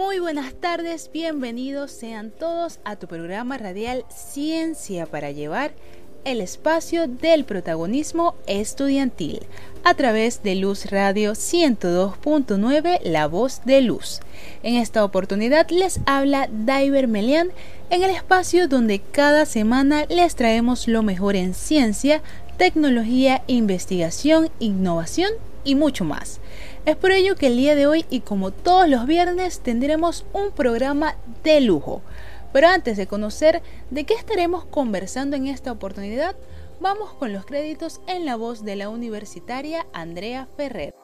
Muy buenas tardes, bienvenidos sean todos a tu programa radial Ciencia para Llevar, el espacio del protagonismo estudiantil, a través de Luz Radio 102.9, La Voz de Luz. En esta oportunidad les habla Diver Melian en el espacio donde cada semana les traemos lo mejor en ciencia, tecnología, investigación, innovación y mucho más. Es por ello que el día de hoy y como todos los viernes tendremos un programa de lujo. Pero antes de conocer de qué estaremos conversando en esta oportunidad, vamos con los créditos en la voz de la universitaria Andrea Ferrer.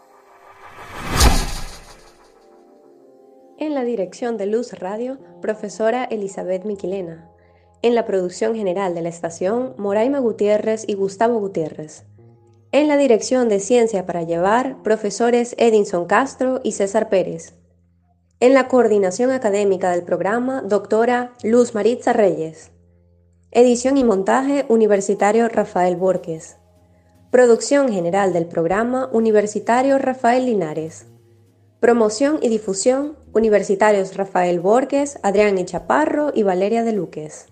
En la dirección de Luz Radio, profesora Elizabeth Miquilena. En la producción general de la estación, Moraima Gutiérrez y Gustavo Gutiérrez. En la dirección de Ciencia para Llevar, profesores Edinson Castro y César Pérez. En la coordinación académica del programa, doctora Luz Maritza Reyes. Edición y montaje, Universitario Rafael Borges. Producción general del programa, Universitario Rafael Linares. Promoción y difusión, Universitarios Rafael Borges, Adrián Chaparro y Valeria de Luques.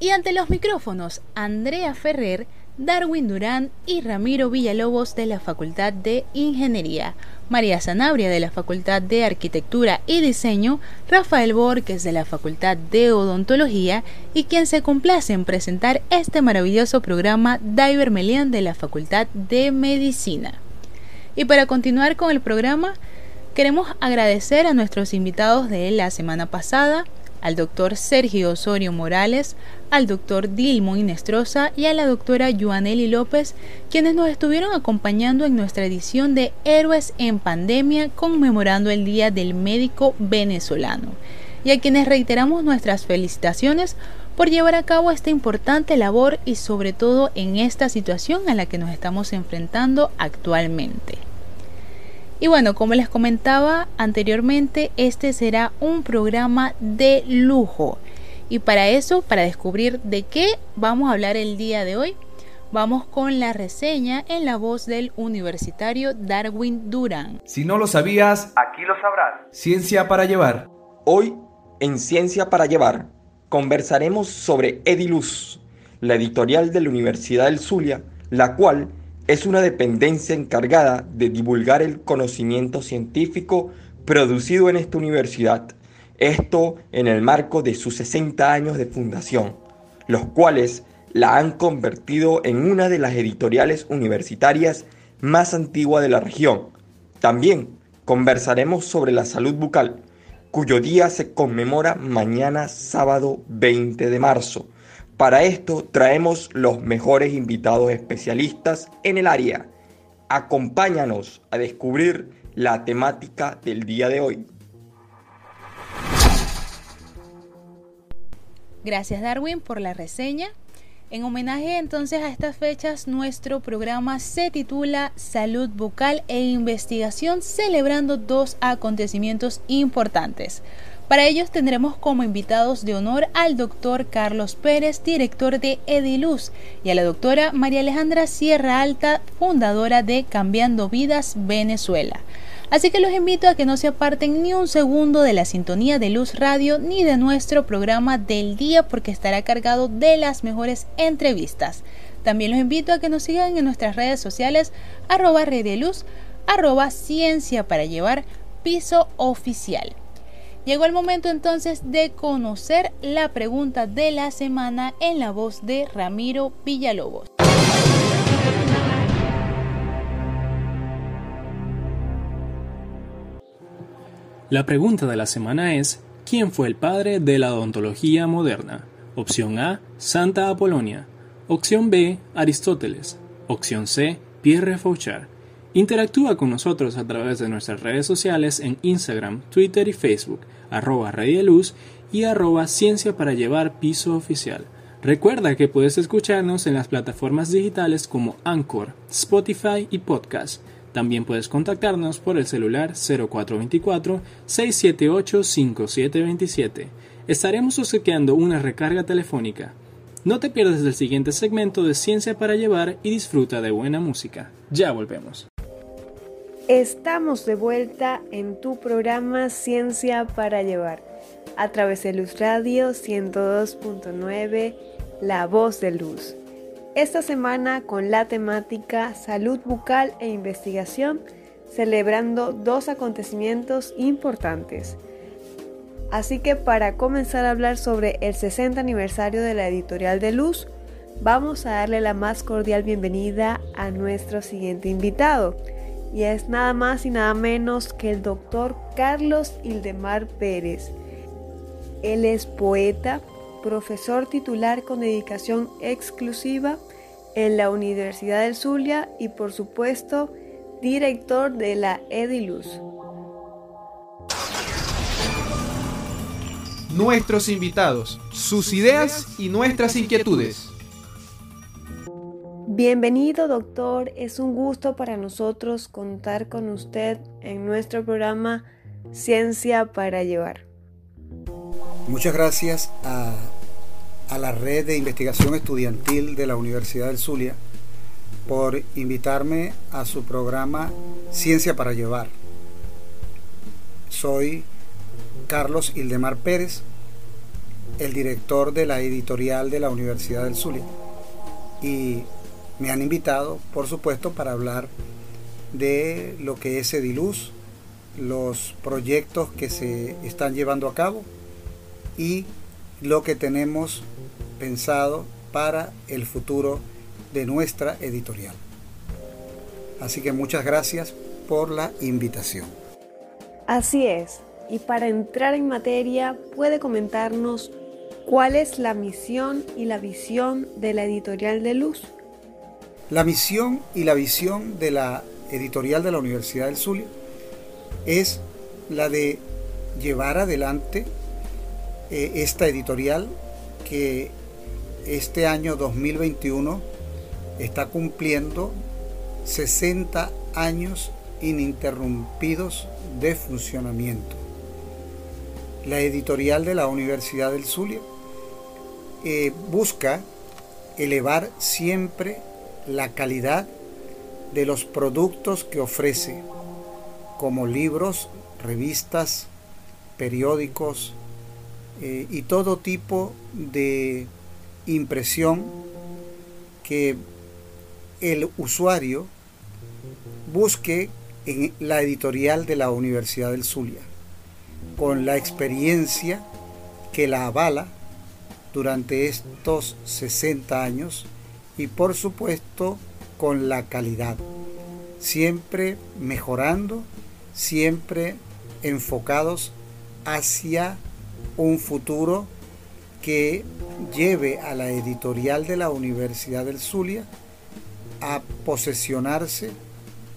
Y ante los micrófonos, Andrea Ferrer, Darwin Durán y Ramiro Villalobos de la Facultad de Ingeniería, María Sanabria de la Facultad de Arquitectura y Diseño, Rafael Borges de la Facultad de Odontología. Y quien se complace en presentar este maravilloso programa Diver Melian de la Facultad de Medicina. Y para continuar con el programa, queremos agradecer a nuestros invitados de la semana pasada, al doctor Sergio Osorio Morales, al doctor Dilmo Inestrosa y a la doctora Joaneli López, quienes nos estuvieron acompañando en nuestra edición de Héroes en Pandemia conmemorando el Día del Médico Venezolano, y a quienes reiteramos nuestras felicitaciones por llevar a cabo esta importante labor y sobre todo en esta situación a la que nos estamos enfrentando actualmente. Y bueno, como les comentaba anteriormente, este será un programa de lujo. Y para eso, para descubrir de qué vamos a hablar el día de hoy, vamos con la reseña en la voz del universitario Darwin Durán. Si no lo sabías, aquí lo sabrás. Ciencia para llevar. Hoy, en Ciencia para llevar, conversaremos sobre Ediluz, la editorial de la Universidad del Zulia, la cual es una dependencia encargada de divulgar el conocimiento científico producido en esta universidad, esto en el marco de sus 60 años de fundación, los cuales la han convertido en una de las editoriales universitarias más antiguas de la región. También conversaremos sobre la salud bucal, cuyo día se conmemora mañana sábado 20 de marzo para esto traemos los mejores invitados especialistas en el área. Acompáñanos a descubrir la temática del día de hoy. Gracias Darwin por la reseña. En homenaje entonces a estas fechas, nuestro programa se titula Salud Bucal e Investigación, celebrando dos acontecimientos importantes. Para ellos tendremos como invitados de honor al doctor Carlos Pérez, director de Ediluz, y a la doctora María Alejandra Sierra Alta, fundadora de Cambiando Vidas Venezuela. Así que los invito a que no se aparten ni un segundo de la sintonía de Luz Radio ni de nuestro programa del día porque estará cargado de las mejores entrevistas. También los invito a que nos sigan en nuestras redes sociales arroba luz, arroba ciencia para llevar piso oficial. Llegó el momento entonces de conocer la pregunta de la semana en la voz de Ramiro Villalobos. La pregunta de la semana es, ¿quién fue el padre de la odontología moderna? Opción A, Santa Apolonia. Opción B, Aristóteles. Opción C, Pierre Fauchard. Interactúa con nosotros a través de nuestras redes sociales en Instagram, Twitter y Facebook, arroba Luz y arroba Ciencia para Llevar Piso Oficial. Recuerda que puedes escucharnos en las plataformas digitales como Anchor, Spotify y Podcast. También puedes contactarnos por el celular 0424-678-5727. Estaremos obsequiando una recarga telefónica. No te pierdas el siguiente segmento de Ciencia para Llevar y disfruta de buena música. Ya volvemos. Estamos de vuelta en tu programa Ciencia para Llevar, a través de Luz Radio 102.9, La Voz de Luz. Esta semana con la temática Salud Bucal e Investigación, celebrando dos acontecimientos importantes. Así que para comenzar a hablar sobre el 60 aniversario de la editorial de Luz, vamos a darle la más cordial bienvenida a nuestro siguiente invitado y es nada más y nada menos que el doctor Carlos Ildemar Pérez. Él es poeta, profesor titular con dedicación exclusiva en la Universidad del Zulia y por supuesto director de la Ediluz. Nuestros invitados, sus ideas y nuestras inquietudes. Bienvenido doctor, es un gusto para nosotros contar con usted en nuestro programa Ciencia para Llevar. Muchas gracias a, la red de investigación estudiantil de la Universidad del Zulia por invitarme a su programa Ciencia para Llevar. Soy Carlos Ildemar Pérez, el director de la editorial de la Universidad del Zulia. Y me han invitado, por supuesto, para hablar de lo que es Ediluz, los proyectos que se están llevando a cabo y lo que tenemos pensado para el futuro de nuestra editorial. Así que muchas gracias por la invitación. Así es, y para entrar en materia, puede comentarnos cuál es la misión y la visión de la editorial de Luz. La misión y la visión de la editorial de la Universidad del Zulia es la de llevar adelante eh, esta editorial que este año 2021 está cumpliendo 60 años ininterrumpidos de funcionamiento. La editorial de la Universidad del Zulia eh, busca elevar siempre la calidad de los productos que ofrece, como libros, revistas, periódicos eh, y todo tipo de impresión que el usuario busque en la editorial de la Universidad del Zulia, con la experiencia que la avala durante estos 60 años y por supuesto con la calidad. Siempre mejorando, siempre enfocados hacia un futuro que lleve a la editorial de la Universidad del Zulia a posesionarse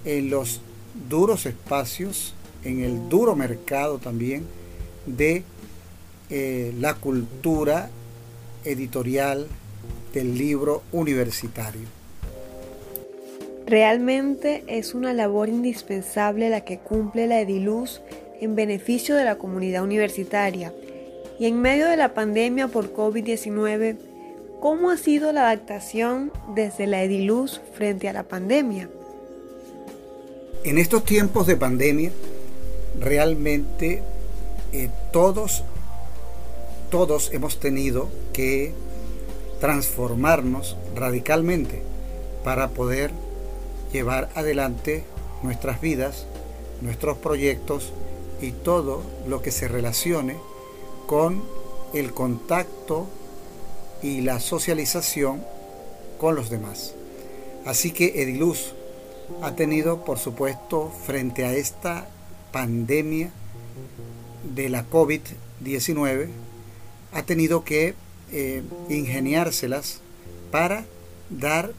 en los duros espacios, en el duro mercado también de eh, la cultura editorial, del libro universitario. Realmente es una labor indispensable la que cumple la Ediluz en beneficio de la comunidad universitaria. Y en medio de la pandemia por COVID-19, ¿cómo ha sido la adaptación desde la Ediluz frente a la pandemia? En estos tiempos de pandemia, realmente eh, todos, todos hemos tenido que transformarnos radicalmente para poder llevar adelante nuestras vidas, nuestros proyectos y todo lo que se relacione con el contacto y la socialización con los demás. Así que Ediluz ha tenido, por supuesto, frente a esta pandemia de la COVID-19, ha tenido que eh, ingeniárselas para dar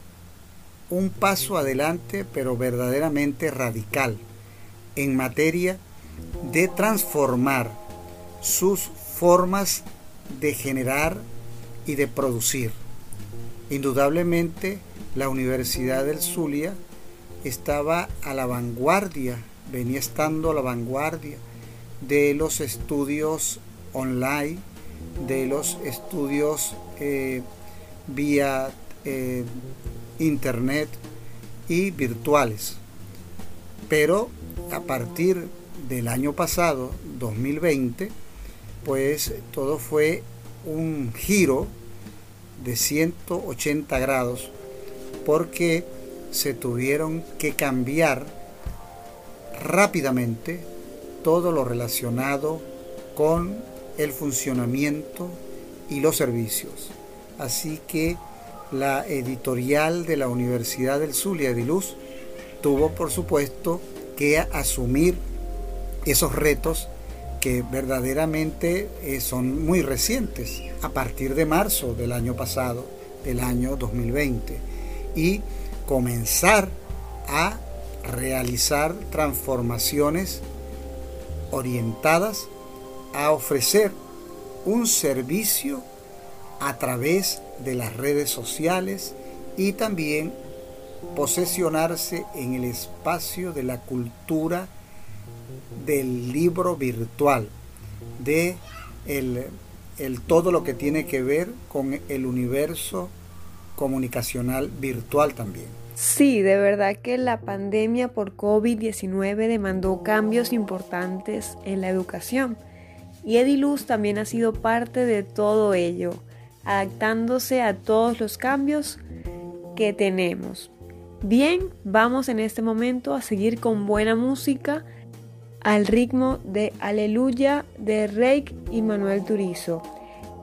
un paso adelante, pero verdaderamente radical, en materia de transformar sus formas de generar y de producir. Indudablemente, la Universidad del Zulia estaba a la vanguardia, venía estando a la vanguardia de los estudios online, de los estudios eh, vía eh, internet y virtuales. Pero a partir del año pasado, 2020, pues todo fue un giro de 180 grados porque se tuvieron que cambiar rápidamente todo lo relacionado con el funcionamiento y los servicios. Así que la editorial de la Universidad del Zulia de Luz tuvo por supuesto que asumir esos retos que verdaderamente eh, son muy recientes, a partir de marzo del año pasado, del año 2020, y comenzar a realizar transformaciones orientadas a ofrecer un servicio a través de las redes sociales y también posesionarse en el espacio de la cultura del libro virtual, de el, el, todo lo que tiene que ver con el universo comunicacional virtual también. Sí, de verdad que la pandemia por COVID-19 demandó cambios importantes en la educación y Ediluz también ha sido parte de todo ello, adaptándose a todos los cambios que tenemos. Bien, vamos en este momento a seguir con buena música al ritmo de Aleluya de Reik y Manuel Turizo.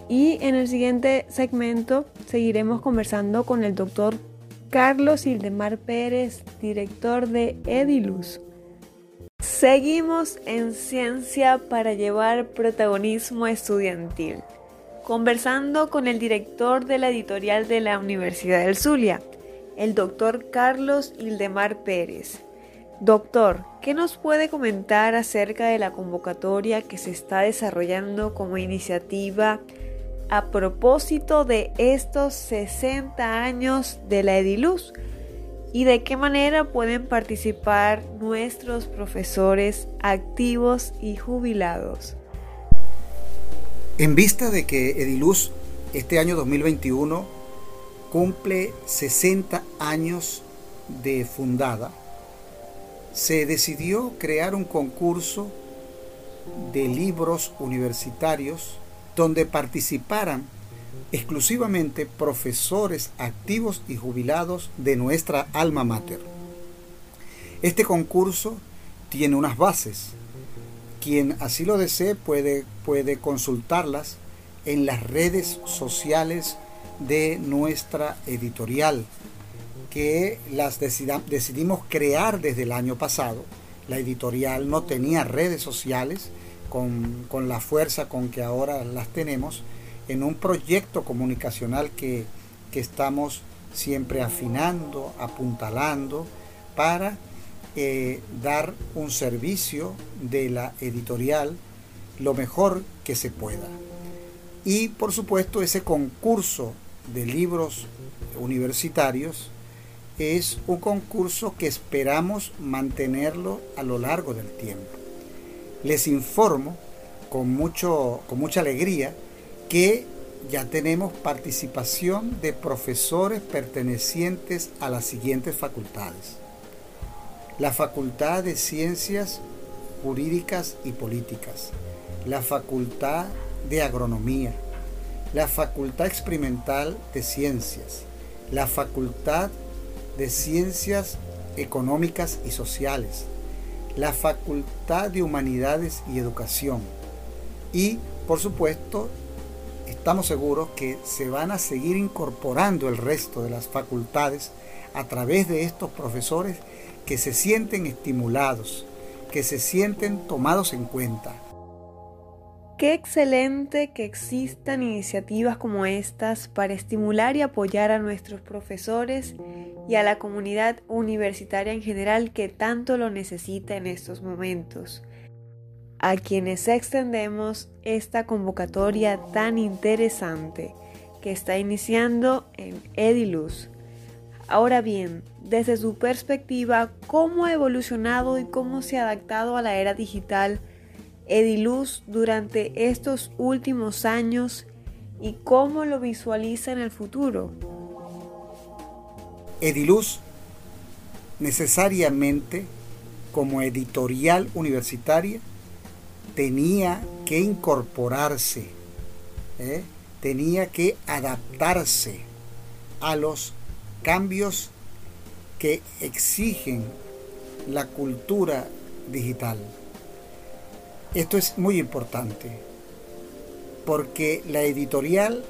Y en el siguiente segmento seguiremos conversando con el doctor Carlos Ildemar Pérez, director de Ediluz. Seguimos en Ciencia para llevar protagonismo estudiantil, conversando con el director de la editorial de la Universidad del Zulia, el doctor Carlos Ildemar Pérez. Doctor, ¿qué nos puede comentar acerca de la convocatoria que se está desarrollando como iniciativa a propósito de estos 60 años de la Ediluz? ¿Y de qué manera pueden participar nuestros profesores activos y jubilados? En vista de que Ediluz este año 2021 cumple 60 años de fundada, se decidió crear un concurso de libros universitarios donde participaran exclusivamente profesores activos y jubilados de nuestra alma mater. Este concurso tiene unas bases. Quien así lo desee puede, puede consultarlas en las redes sociales de nuestra editorial, que las decidimos crear desde el año pasado. La editorial no tenía redes sociales con, con la fuerza con que ahora las tenemos en un proyecto comunicacional que, que estamos siempre afinando, apuntalando, para eh, dar un servicio de la editorial lo mejor que se pueda. Y por supuesto ese concurso de libros universitarios es un concurso que esperamos mantenerlo a lo largo del tiempo. Les informo con, mucho, con mucha alegría que ya tenemos participación de profesores pertenecientes a las siguientes facultades. La Facultad de Ciencias Jurídicas y Políticas, la Facultad de Agronomía, la Facultad Experimental de Ciencias, la Facultad de Ciencias Económicas y Sociales, la Facultad de Humanidades y Educación. Y, por supuesto, estamos seguros que se van a seguir incorporando el resto de las facultades a través de estos profesores que se sienten estimulados, que se sienten tomados en cuenta, Qué excelente que existan iniciativas como estas para estimular y apoyar a nuestros profesores y a la comunidad universitaria en general que tanto lo necesita en estos momentos. A quienes extendemos esta convocatoria tan interesante que está iniciando en Ediluz. Ahora bien, desde su perspectiva, ¿cómo ha evolucionado y cómo se ha adaptado a la era digital Ediluz durante estos últimos años y cómo lo visualiza en el futuro? Ediluz necesariamente como editorial universitaria tenía que incorporarse, ¿eh? tenía que adaptarse a los cambios que exigen la cultura digital. Esto es muy importante porque la editorial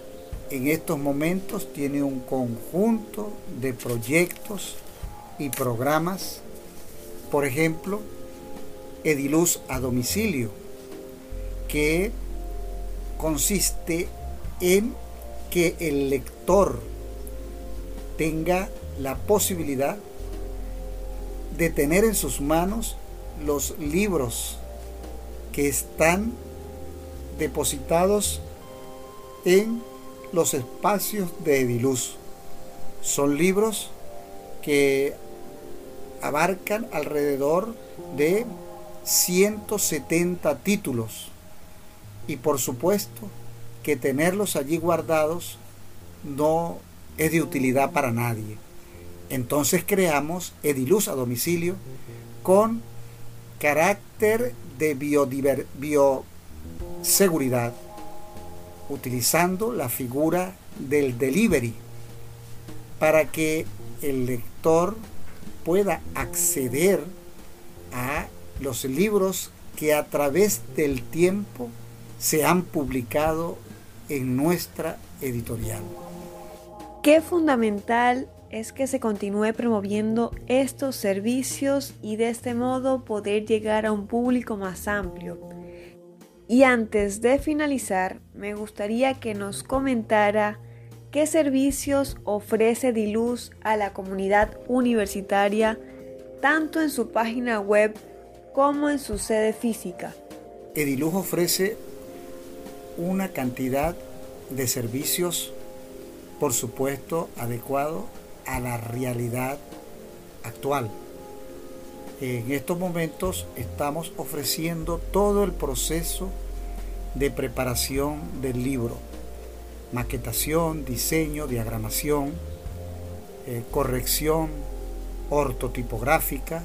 en estos momentos tiene un conjunto de proyectos y programas, por ejemplo, Ediluz a domicilio, que consiste en que el lector tenga la posibilidad de tener en sus manos los libros que están depositados en los espacios de Ediluz. Son libros que abarcan alrededor de 170 títulos y por supuesto que tenerlos allí guardados no es de utilidad para nadie. Entonces creamos Ediluz a domicilio con carácter de bioseguridad, utilizando la figura del delivery para que el lector pueda acceder a los libros que a través del tiempo se han publicado en nuestra editorial. Qué fundamental es que se continúe promoviendo estos servicios y de este modo poder llegar a un público más amplio. Y antes de finalizar, me gustaría que nos comentara qué servicios ofrece Diluz a la comunidad universitaria, tanto en su página web como en su sede física. Ediluz ofrece una cantidad de servicios, por supuesto, adecuado a la realidad actual. En estos momentos estamos ofreciendo todo el proceso de preparación del libro, maquetación, diseño, diagramación, eh, corrección ortotipográfica,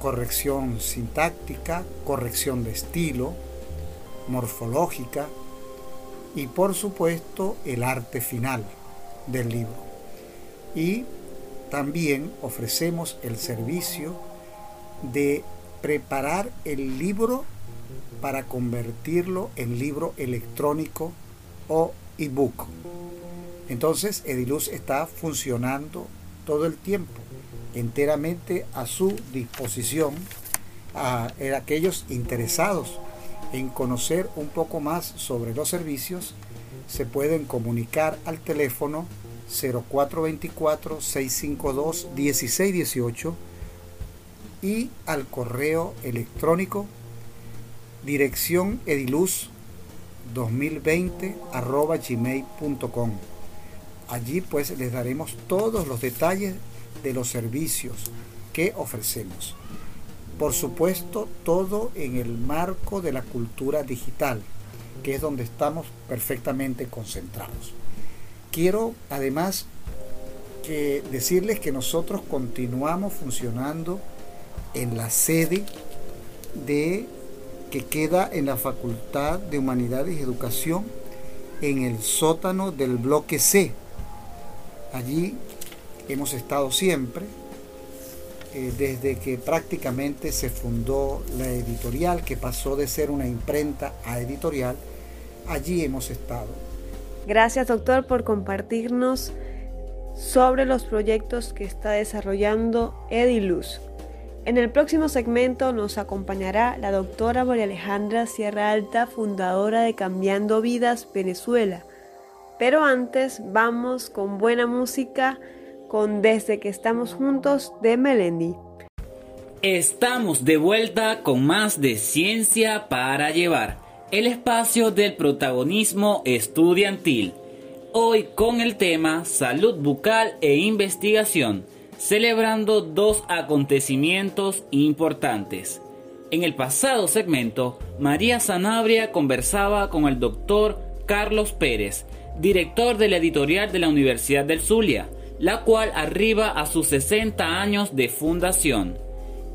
corrección sintáctica, corrección de estilo, morfológica y por supuesto el arte final del libro y también ofrecemos el servicio de preparar el libro para convertirlo en libro electrónico o ebook. Entonces Ediluz está funcionando todo el tiempo, enteramente a su disposición a, aquellos interesados en conocer un poco más sobre los servicios, se pueden comunicar al teléfono 0424-652-1618 y al correo electrónico dirección ediluz 2020 arroba gmail.com. Allí pues les daremos todos los detalles de los servicios que ofrecemos. Por supuesto, todo en el marco de la cultura digital, que es donde estamos perfectamente concentrados. Quiero además decirles que nosotros continuamos funcionando en la sede de que queda en la Facultad de Humanidades y Educación en el sótano del bloque C. Allí hemos estado siempre, eh, desde que prácticamente se fundó la editorial, que pasó de ser una imprenta a editorial, allí hemos estado. Gracias doctor por compartirnos sobre los proyectos que está desarrollando Ediluz. En el próximo segmento nos acompañará la doctora María Alejandra Sierra Alta, fundadora de Cambiando Vidas Venezuela. Pero antes vamos con buena música con Desde que estamos juntos de Melendi. Estamos de vuelta con más de Ciencia para Llevar el espacio del protagonismo estudiantil. Hoy con el tema Salud bucal e investigación, celebrando dos acontecimientos importantes. En el pasado segmento, María Sanabria conversaba con el doctor Carlos Pérez, director de la editorial de la Universidad del Zulia, la cual arriba a sus 60 años de fundación.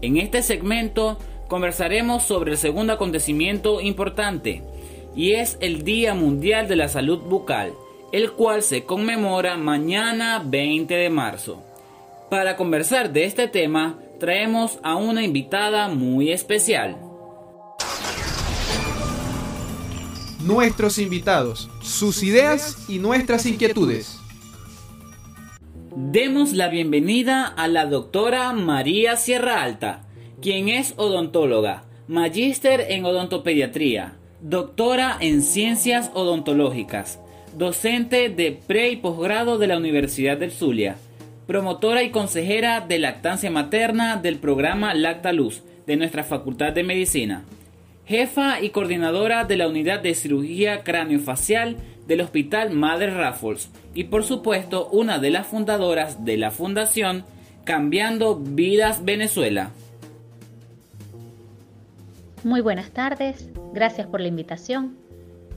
En este segmento conversaremos sobre el segundo acontecimiento importante, y es el Día Mundial de la Salud Bucal, el cual se conmemora mañana 20 de marzo. Para conversar de este tema, traemos a una invitada muy especial. Nuestros invitados, sus ideas y nuestras inquietudes. Demos la bienvenida a la doctora María Sierra Alta, quien es odontóloga, magíster en odontopediatría, doctora en ciencias odontológicas, docente de pre y posgrado de la Universidad del Zulia, promotora y consejera de lactancia materna del programa Lacta Luz de nuestra Facultad de Medicina, jefa y coordinadora de la unidad de cirugía craneofacial del Hospital Madre Raffles y por supuesto una de las fundadoras de la Fundación Cambiando Vidas Venezuela. Muy buenas tardes, gracias por la invitación.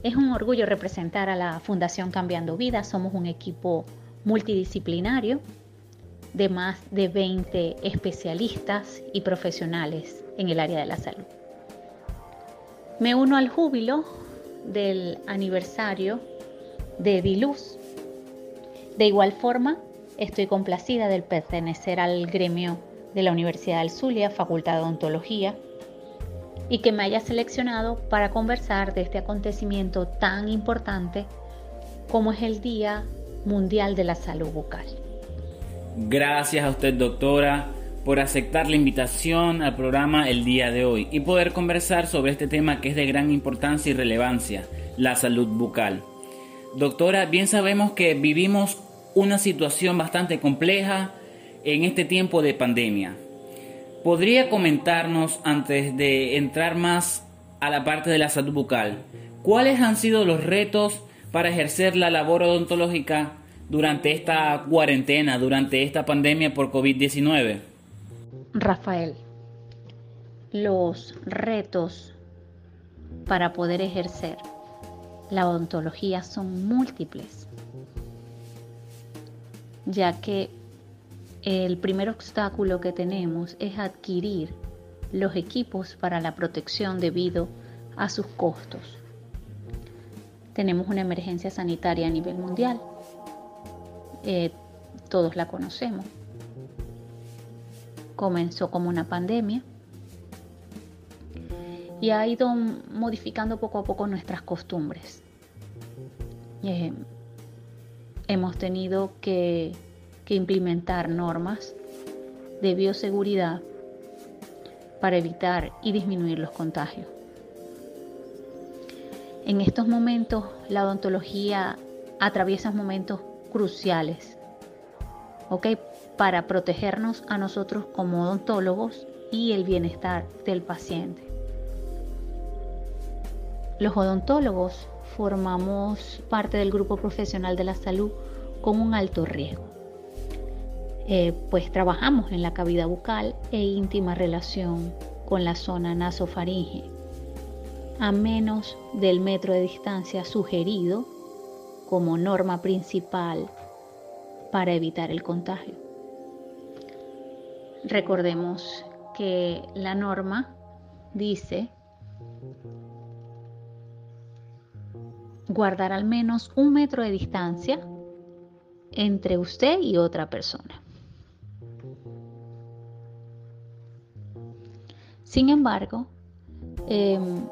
Es un orgullo representar a la Fundación Cambiando Vidas. Somos un equipo multidisciplinario de más de 20 especialistas y profesionales en el área de la salud. Me uno al júbilo del aniversario de Diluz. De igual forma, estoy complacida de pertenecer al gremio de la Universidad del Zulia, Facultad de Odontología, y que me haya seleccionado para conversar de este acontecimiento tan importante como es el Día Mundial de la Salud Bucal. Gracias a usted, doctora, por aceptar la invitación al programa el día de hoy y poder conversar sobre este tema que es de gran importancia y relevancia, la salud bucal. Doctora, bien sabemos que vivimos una situación bastante compleja en este tiempo de pandemia. ¿Podría comentarnos, antes de entrar más a la parte de la salud bucal, cuáles han sido los retos para ejercer la labor odontológica durante esta cuarentena, durante esta pandemia por COVID-19? Rafael, los retos para poder ejercer la odontología son múltiples, ya que el primer obstáculo que tenemos es adquirir los equipos para la protección debido a sus costos. Tenemos una emergencia sanitaria a nivel mundial. Eh, todos la conocemos. Comenzó como una pandemia y ha ido modificando poco a poco nuestras costumbres. Eh, hemos tenido que implementar normas de bioseguridad para evitar y disminuir los contagios. En estos momentos la odontología atraviesa momentos cruciales. Para protegernos a nosotros como odontólogos y el bienestar del paciente. Los odontólogos formamos parte del grupo profesional de la salud con un alto riesgo. Eh, pues trabajamos en la cavidad bucal e íntima relación con la zona nasofaringe, a menos del metro de distancia sugerido como norma principal para evitar el contagio. Recordemos que la norma dice guardar al menos un metro de distancia entre usted y otra persona. Sin embargo, em,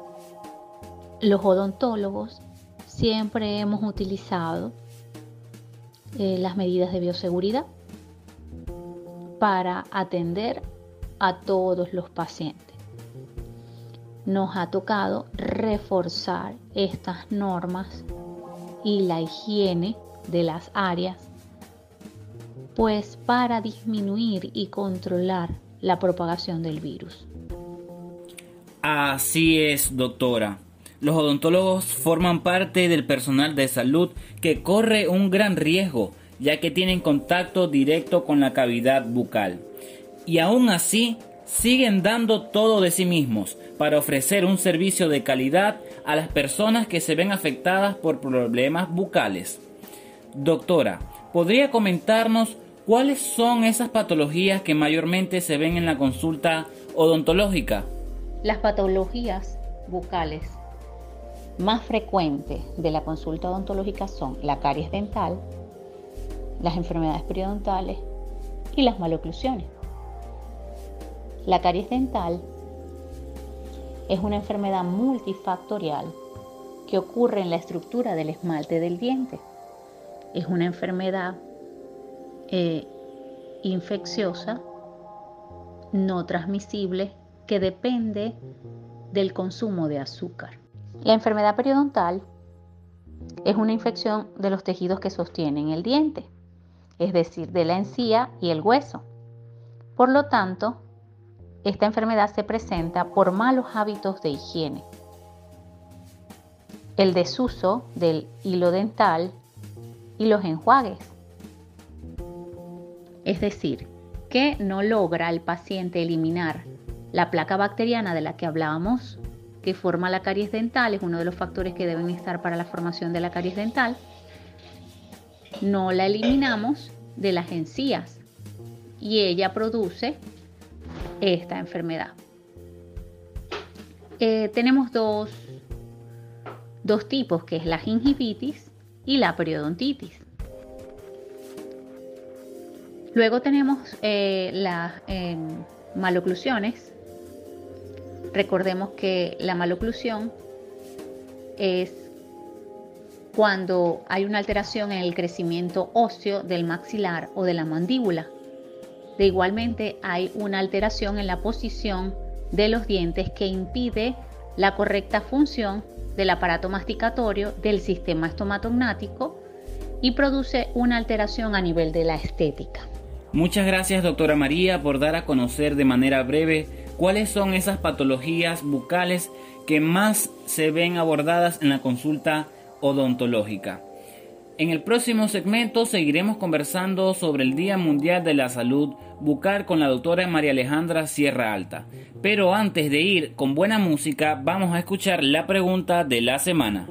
los odontólogos siempre hemos utilizado eh, las medidas de bioseguridad para atender a todos los pacientes. Nos ha tocado reforzar estas normas y la higiene de las áreas, pues para disminuir y controlar la propagación del virus. Así es, doctora. Los odontólogos forman parte del personal de salud que corre un gran riesgo, ya que tienen contacto directo con la cavidad bucal. Y aún así, siguen dando todo de sí mismos para ofrecer un servicio de calidad a las personas que se ven afectadas por problemas bucales. Doctora, ¿podría comentarnos ¿Cuáles son esas patologías que mayormente se ven en la consulta odontológica? Las patologías bucales más frecuentes de la consulta odontológica son la caries dental, las enfermedades periodontales y las maloclusiones. La caries dental es una enfermedad multifactorial que ocurre en la estructura del esmalte del diente. Es una enfermedad eh, infecciosa, no transmisible, que depende del consumo de azúcar. La enfermedad periodontal es una infección de los tejidos que sostienen el diente, es decir, de la encía y el hueso. Por lo tanto, esta enfermedad se presenta por malos hábitos de higiene. El desuso del hilo dental y los enjuagues. Es decir, que no logra el paciente eliminar la placa bacteriana de la que hablábamos, que forma la caries dental, es uno de los factores que deben estar para la formación de la caries dental. No la eliminamos de las encías y ella produce esta enfermedad. Eh, tenemos dos, dos tipos, que es la gingivitis y la periodontitis. Luego tenemos eh, las eh, maloclusiones. Recordemos que la maloclusión es cuando hay una alteración en el crecimiento óseo del maxilar o de la mandíbula. De igualmente hay una alteración en la posición de los dientes que impide la correcta función del aparato masticatorio del sistema estomatognático y produce una alteración a nivel de la estética. Muchas gracias doctora María por dar a conocer de manera breve cuáles son esas patologías bucales que más se ven abordadas en la consulta odontológica. En el próximo segmento seguiremos conversando sobre el Día Mundial de la Salud Bucal con la doctora María Alejandra Sierra Alta. Pero antes de ir con buena música, vamos a escuchar la pregunta de la semana.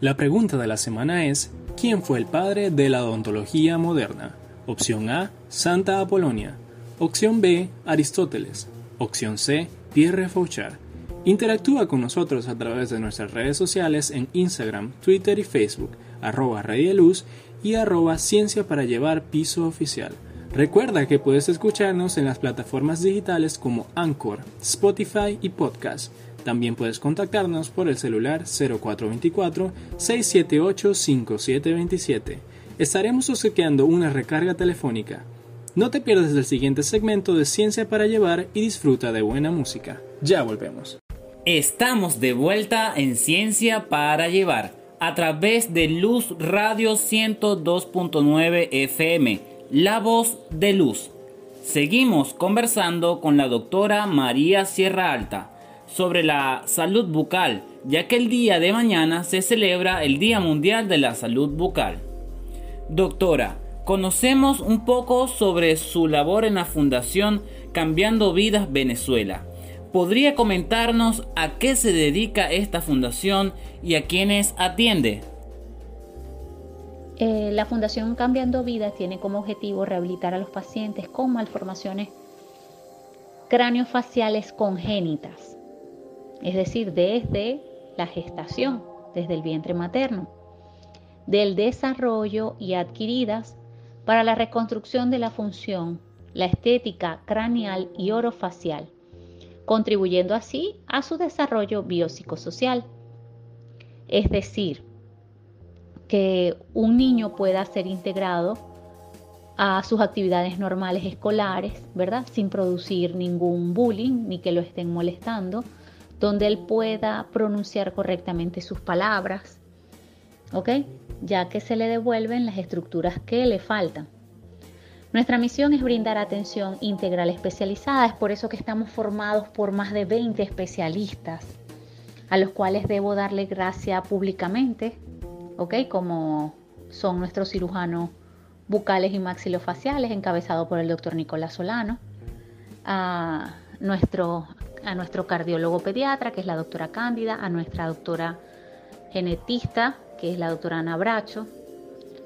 La pregunta de la semana es, ¿quién fue el padre de la odontología moderna? Opción A, Santa Apolonia. Opción B, Aristóteles. Opción C, Pierre Fauchard. Interactúa con nosotros a través de nuestras redes sociales en Instagram, Twitter y Facebook, arroba Luz y arroba Ciencia para Llevar Piso Oficial. Recuerda que puedes escucharnos en las plataformas digitales como Anchor, Spotify y Podcast. También puedes contactarnos por el celular 0424-678-5727. Estaremos obsequiando una recarga telefónica. No te pierdas el siguiente segmento de Ciencia para Llevar y disfruta de buena música. Ya volvemos. Estamos de vuelta en Ciencia para Llevar a través de Luz Radio 102.9 FM, La Voz de Luz. Seguimos conversando con la doctora María Sierra Alta sobre la salud bucal, ya que el día de mañana se celebra el Día Mundial de la Salud Bucal. Doctora, Conocemos un poco sobre su labor en la Fundación Cambiando Vidas Venezuela. ¿Podría comentarnos a qué se dedica esta fundación y a quiénes atiende? Eh, la Fundación Cambiando Vidas tiene como objetivo rehabilitar a los pacientes con malformaciones craneofaciales congénitas, es decir, desde la gestación, desde el vientre materno, del desarrollo y adquiridas para la reconstrucción de la función, la estética craneal y orofacial, contribuyendo así a su desarrollo biopsicosocial. Es decir, que un niño pueda ser integrado a sus actividades normales escolares, ¿verdad? Sin producir ningún bullying ni que lo estén molestando, donde él pueda pronunciar correctamente sus palabras, ¿ok? ya que se le devuelven las estructuras que le faltan. Nuestra misión es brindar atención integral especializada, es por eso que estamos formados por más de 20 especialistas, a los cuales debo darle gracia públicamente, ¿ok? Como son nuestros cirujanos bucales y maxilofaciales, encabezado por el doctor Nicolás Solano, a nuestro a nuestro cardiólogo pediatra, que es la doctora Cándida, a nuestra doctora genetista, que es la doctora Ana Bracho.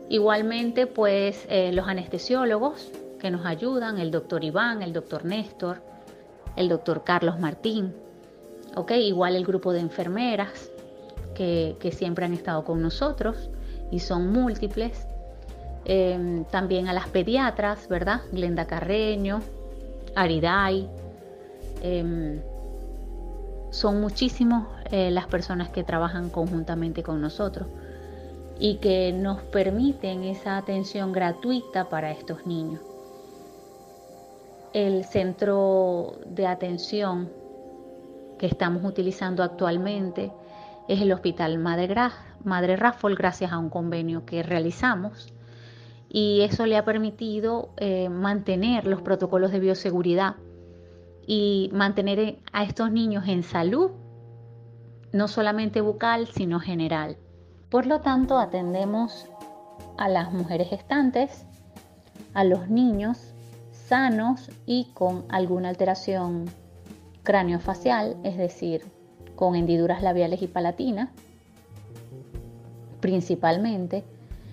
Igualmente, pues eh, los anestesiólogos que nos ayudan, el doctor Iván, el doctor Néstor, el doctor Carlos Martín, ¿ok? Igual el grupo de enfermeras que, siempre han estado con nosotros y son múltiples. Em, también a las pediatras, ¿verdad? Glenda Carreño, Ariday. Em, son muchísimos eh, las personas que trabajan conjuntamente con nosotros y que nos permiten esa atención gratuita para estos niños. El centro de atención que estamos utilizando actualmente es el Hospital Madre, Madre Raffol gracias a un convenio que realizamos y eso le ha permitido eh, mantener los protocolos de bioseguridad y mantener a estos niños en salud, no solamente bucal, sino general. Por lo tanto, atendemos a las mujeres gestantes, a los niños sanos y con alguna alteración craneofacial, es decir, con hendiduras labiales y palatinas, principalmente.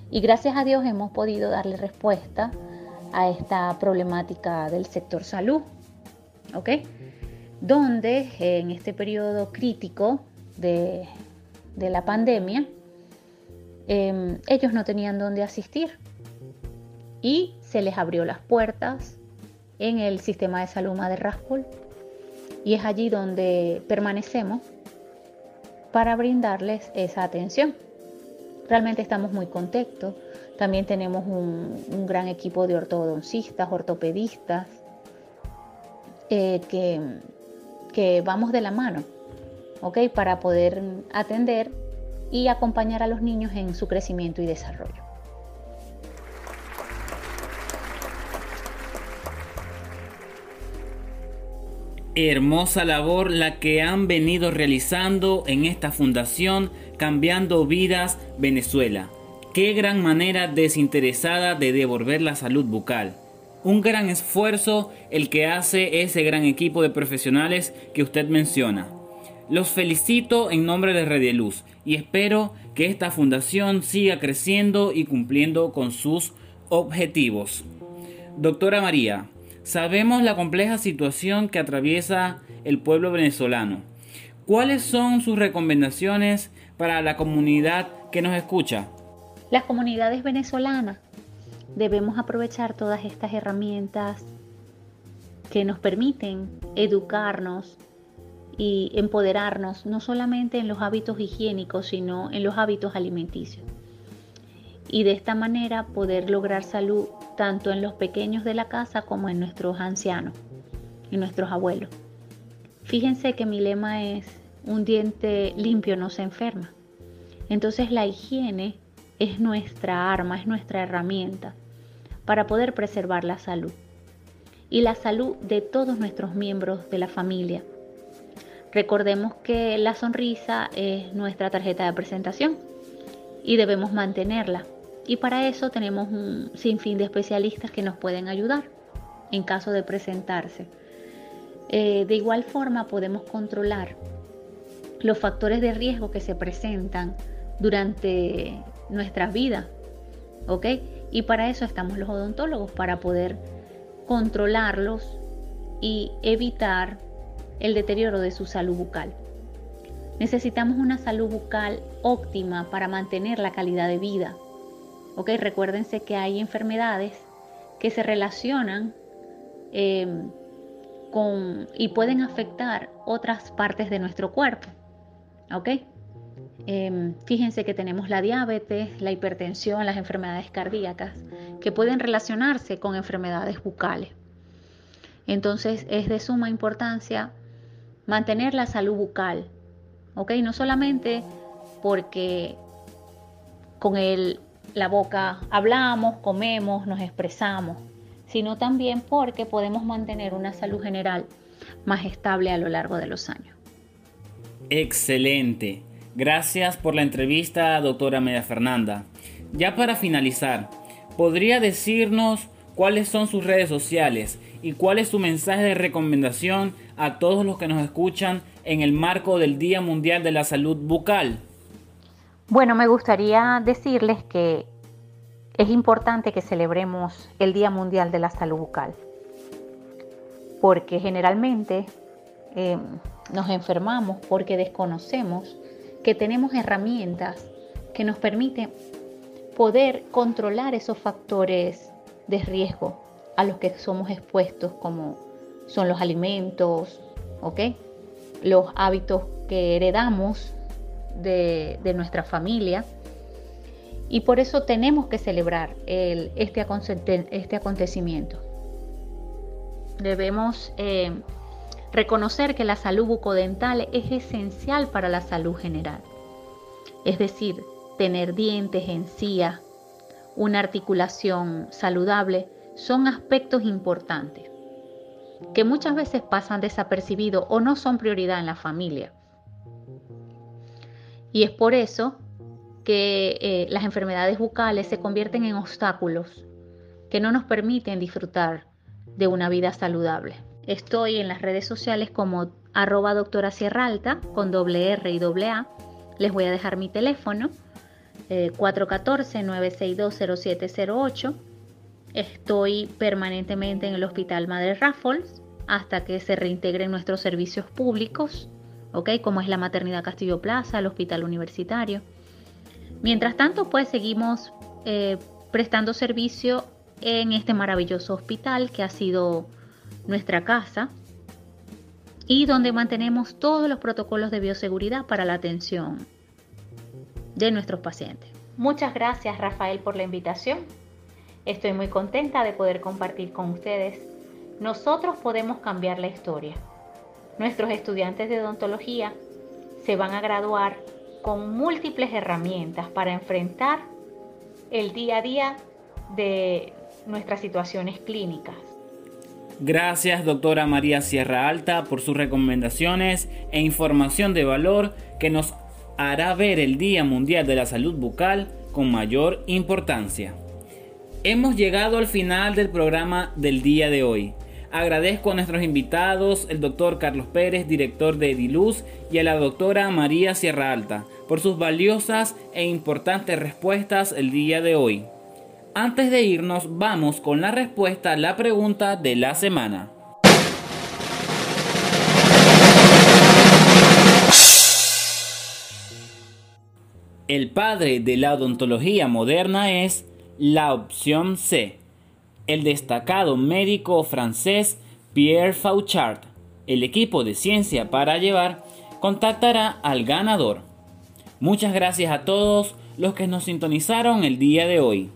Y gracias a Dios hemos podido darle respuesta a esta problemática del sector salud, ¿ok? Donde en este periodo crítico de, la pandemia, em, ellos no tenían dónde asistir y se les abrió las puertas en el sistema de salud Madre Raspol y es allí donde permanecemos para brindarles esa atención. Realmente estamos muy contentos. También tenemos un, gran equipo de ortodoncistas, ortopedistas, eh, que, que vamos de la mano. Para poder atender y acompañar a los niños en su crecimiento y desarrollo. Hermosa labor la que han venido realizando en esta fundación Cambiando Vidas Venezuela. Qué gran manera desinteresada de devolver la salud bucal. Un gran esfuerzo el que hace ese gran equipo de profesionales que usted menciona. Los felicito en nombre de Red Luz y espero que esta fundación siga creciendo y cumpliendo con sus objetivos. Doctora María, Sabemos la compleja situación que atraviesa el pueblo venezolano. ¿Cuáles son sus recomendaciones para la comunidad que nos escucha? Las comunidades venezolanas debemos aprovechar todas estas herramientas que nos permiten educarnos y empoderarnos no solamente en los hábitos higiénicos, sino en los hábitos alimenticios. Y de esta manera poder lograr salud tanto en los pequeños de la casa como en nuestros ancianos, y nuestros abuelos. Fíjense que mi lema es, un diente limpio no se enferma. Entonces la higiene es nuestra arma, es nuestra herramienta para poder preservar la salud y la salud de todos nuestros miembros de la familia. Recordemos que la sonrisa es nuestra tarjeta de presentación y debemos mantenerla y para eso tenemos un sinfín de especialistas que nos pueden ayudar en caso de presentarse. Eh, de igual forma podemos controlar los factores de riesgo que se presentan durante nuestras vidas, ¿ok? Y para eso estamos los odontólogos, para poder controlarlos y evitar el deterioro de su salud bucal. Necesitamos una salud bucal óptima para mantener la calidad de vida, Ok, recuérdense que hay enfermedades que se relacionan eh, con y pueden afectar otras partes de nuestro cuerpo. Ok. Em, fíjense que tenemos la diabetes, la hipertensión, las enfermedades cardíacas, que pueden relacionarse con enfermedades bucales. Entonces es de suma importancia mantener la salud bucal, ¿ok? No solamente porque con el la boca hablamos, comemos, nos expresamos, sino también porque podemos mantener una salud general más estable a lo largo de los años. Excelente. Gracias por la entrevista, doctora Media Fernanda. Ya para finalizar, ¿podría decirnos cuáles son sus redes sociales y cuál es su mensaje de recomendación a todos los que nos escuchan en el marco del Día Mundial de la Salud Bucal. Bueno, me gustaría decirles que es importante que celebremos el Día Mundial de la Salud Bucal, porque generalmente eh, nos enfermamos porque desconocemos que tenemos herramientas que nos permiten poder controlar esos factores de riesgo a los que somos expuestos, como son los alimentos, los hábitos que heredamos de, nuestra familia. Y por eso tenemos que celebrar este, este, acontecimiento. Debemos eh, reconocer que la salud bucodental es esencial para la salud general. Es decir, tener dientes, encías, una articulación saludable son aspectos importantes que muchas veces pasan desapercibidos o no son prioridad en la familia. Y es por eso que eh, las enfermedades bucales se convierten en obstáculos que no nos permiten disfrutar de una vida saludable. Estoy en las redes sociales como arroba doctora Sierra Alta con doble R y doble A. Les voy a dejar mi teléfono 414-962-0708. Eh, Estoy permanentemente en el Hospital Madre Raffles hasta que se reintegren nuestros servicios públicos, ¿ok? Como es la Maternidad Castillo Plaza, el Hospital Universitario. Mientras tanto, pues seguimos eh, prestando servicio en este maravilloso hospital que ha sido nuestra casa y donde mantenemos todos los protocolos de bioseguridad para la atención de nuestros pacientes. Muchas gracias Rafael por la invitación. Estoy muy contenta de poder compartir con ustedes. Nosotros podemos cambiar la historia. Nuestros estudiantes de odontología se van a graduar con múltiples herramientas para enfrentar el día a día de nuestras situaciones clínicas. Gracias doctora María Sierra Alta por sus recomendaciones e información de valor que nos hará ver el Día Mundial de la Salud Bucal con mayor importancia. Hemos llegado al final del programa del día de hoy. Agradezco a nuestros invitados, el doctor Carlos Pérez, director de Ediluz, y a la doctora María Sierra Alta, por sus valiosas e importantes respuestas el día de hoy. Antes de irnos, vamos con la respuesta a la pregunta de la semana. El padre de la odontología moderna es la opción C, el destacado médico francés Pierre Fauchard. El equipo de ciencia para llevar contactará al ganador. Muchas gracias a todos los que nos sintonizaron el día de hoy.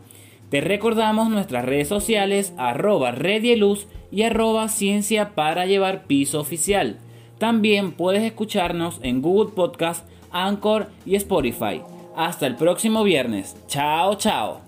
Te recordamos nuestras redes sociales arroba redieluz y arroba ciencia para llevar piso oficial. También puedes escucharnos en Google Podcast, Anchor y Spotify. Hasta el próximo viernes. Chao, chao.